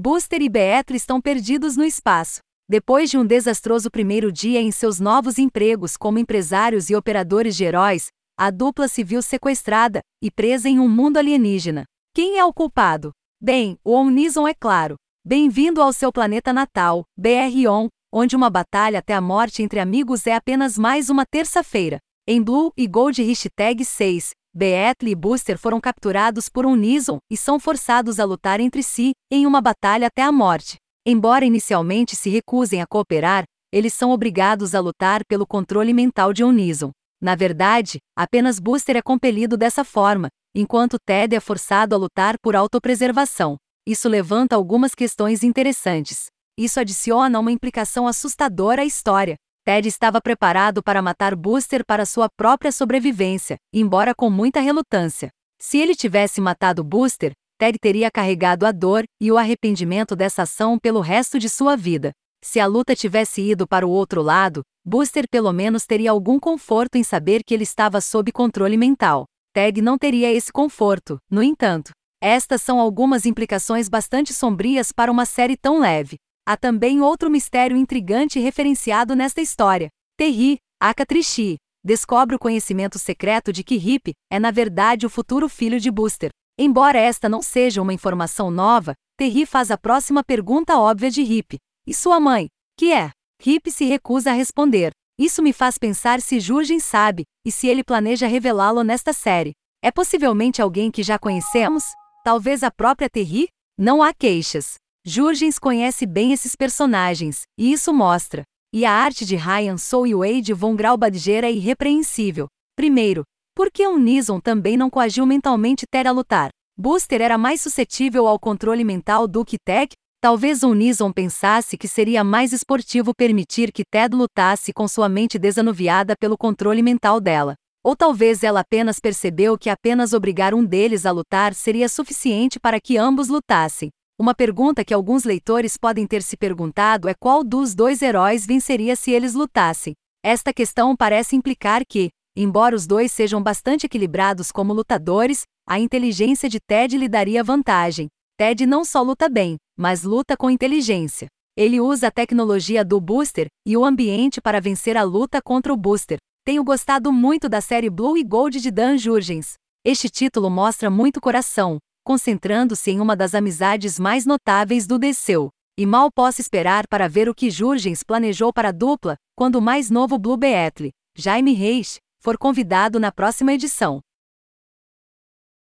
Booster e Beatle estão perdidos no espaço. Depois de um desastroso primeiro dia em seus novos empregos como empresários e operadores de heróis, a dupla se viu sequestrada e presa em um mundo alienígena. Quem é o culpado? Bem, o Omnison é claro. Bem-vindo ao seu planeta natal, BR-ON, onde uma batalha até a morte entre amigos é apenas mais uma terça-feira. Em Blue e Gold Hashtag 6, Beatle e Booster foram capturados por um Nison e são forçados a lutar entre si, em uma batalha até a morte. Embora inicialmente se recusem a cooperar, eles são obrigados a lutar pelo controle mental de um Nison. Na verdade, apenas Booster é compelido dessa forma, enquanto Ted é forçado a lutar por autopreservação. Isso levanta algumas questões interessantes. Isso adiciona uma implicação assustadora à história. Ted estava preparado para matar Booster para sua própria sobrevivência, embora com muita relutância. Se ele tivesse matado Booster, Ted teria carregado a dor e o arrependimento dessa ação pelo resto de sua vida. Se a luta tivesse ido para o outro lado, Booster pelo menos teria algum conforto em saber que ele estava sob controle mental. Ted não teria esse conforto, no entanto. Estas são algumas implicações bastante sombrias para uma série tão leve. Há também outro mistério intrigante referenciado nesta história. Terry, Akatrishi, descobre o conhecimento secreto de que Hip é na verdade o futuro filho de Booster. Embora esta não seja uma informação nova, Terry faz a próxima pergunta óbvia de Hip. E sua mãe? Que é? Hip se recusa a responder. Isso me faz pensar se Jurgen sabe, e se ele planeja revelá-lo nesta série. É possivelmente alguém que já conhecemos? Talvez a própria Terry? Não há queixas. Jurgens conhece bem esses personagens, e isso mostra. E a arte de Ryan Soul e Wade von Graubadger é irrepreensível. Primeiro, por que um Nison também não coagiu mentalmente Ter a lutar? Booster era mais suscetível ao controle mental do que Tech? Talvez um Nison pensasse que seria mais esportivo permitir que Ted lutasse com sua mente desanuviada pelo controle mental dela. Ou talvez ela apenas percebeu que apenas obrigar um deles a lutar seria suficiente para que ambos lutassem. Uma pergunta que alguns leitores podem ter se perguntado é qual dos dois heróis venceria se eles lutassem. Esta questão parece implicar que, embora os dois sejam bastante equilibrados como lutadores, a inteligência de Ted lhe daria vantagem. Ted não só luta bem, mas luta com inteligência. Ele usa a tecnologia do Booster e o ambiente para vencer a luta contra o Booster. Tenho gostado muito da série Blue e Gold de Dan Jurgens. Este título mostra muito coração, concentrando-se em uma das amizades mais notáveis do Desceu. E mal posso esperar para ver o que Jurgens planejou para a dupla, quando o mais novo Blue Beatle, Jaime Reis, for convidado na próxima edição.